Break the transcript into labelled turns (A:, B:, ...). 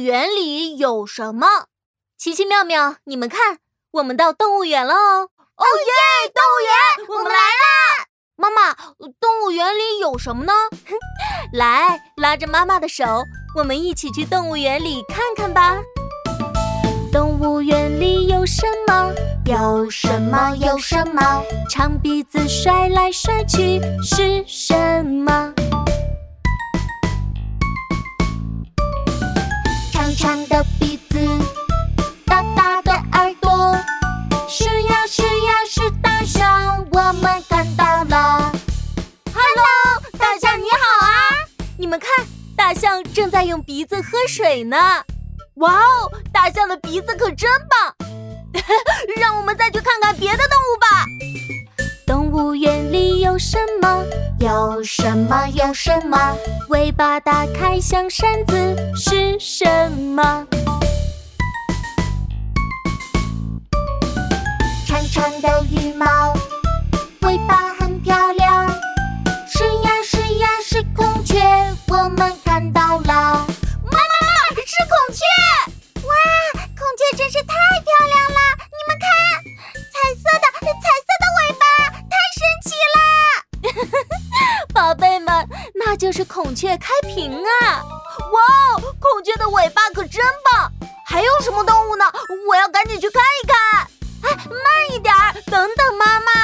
A: 园里有什么？奇奇妙妙，你们看，我们到动物园了哦！
B: 哦耶！动物园，我们来啦！
A: 妈妈，动物园里有什么呢？来，拉着妈妈的手，我们一起去动物园里看看吧。动物园里有什么？
B: 有什么？有什么？
A: 长鼻子甩来甩去是什么？
B: 长的鼻子，大大的耳朵，是呀是呀是大象，我们看到了。
A: Hello，大象你好啊！你们看，大象正在用鼻子喝水呢。哇哦，大象的鼻子可真棒！让我们再去看看别的动物吧。动物园里有什么？
B: 有什么？有什么？
A: 尾巴打开像扇子是什么？
B: 长长的羽毛，尾巴很漂亮。是呀是呀是孔雀，我们看到了。
A: 妈妈妈妈，是孔雀！
B: 哇，孔雀真是太漂亮了！你们看，彩色的彩色的尾巴，太神奇了！
A: 宝贝们，那就是孔雀开屏啊！哇哦，孔雀的尾巴可真棒！还有什么动物呢？我要赶紧去看一看。哎，慢一点，等等妈妈！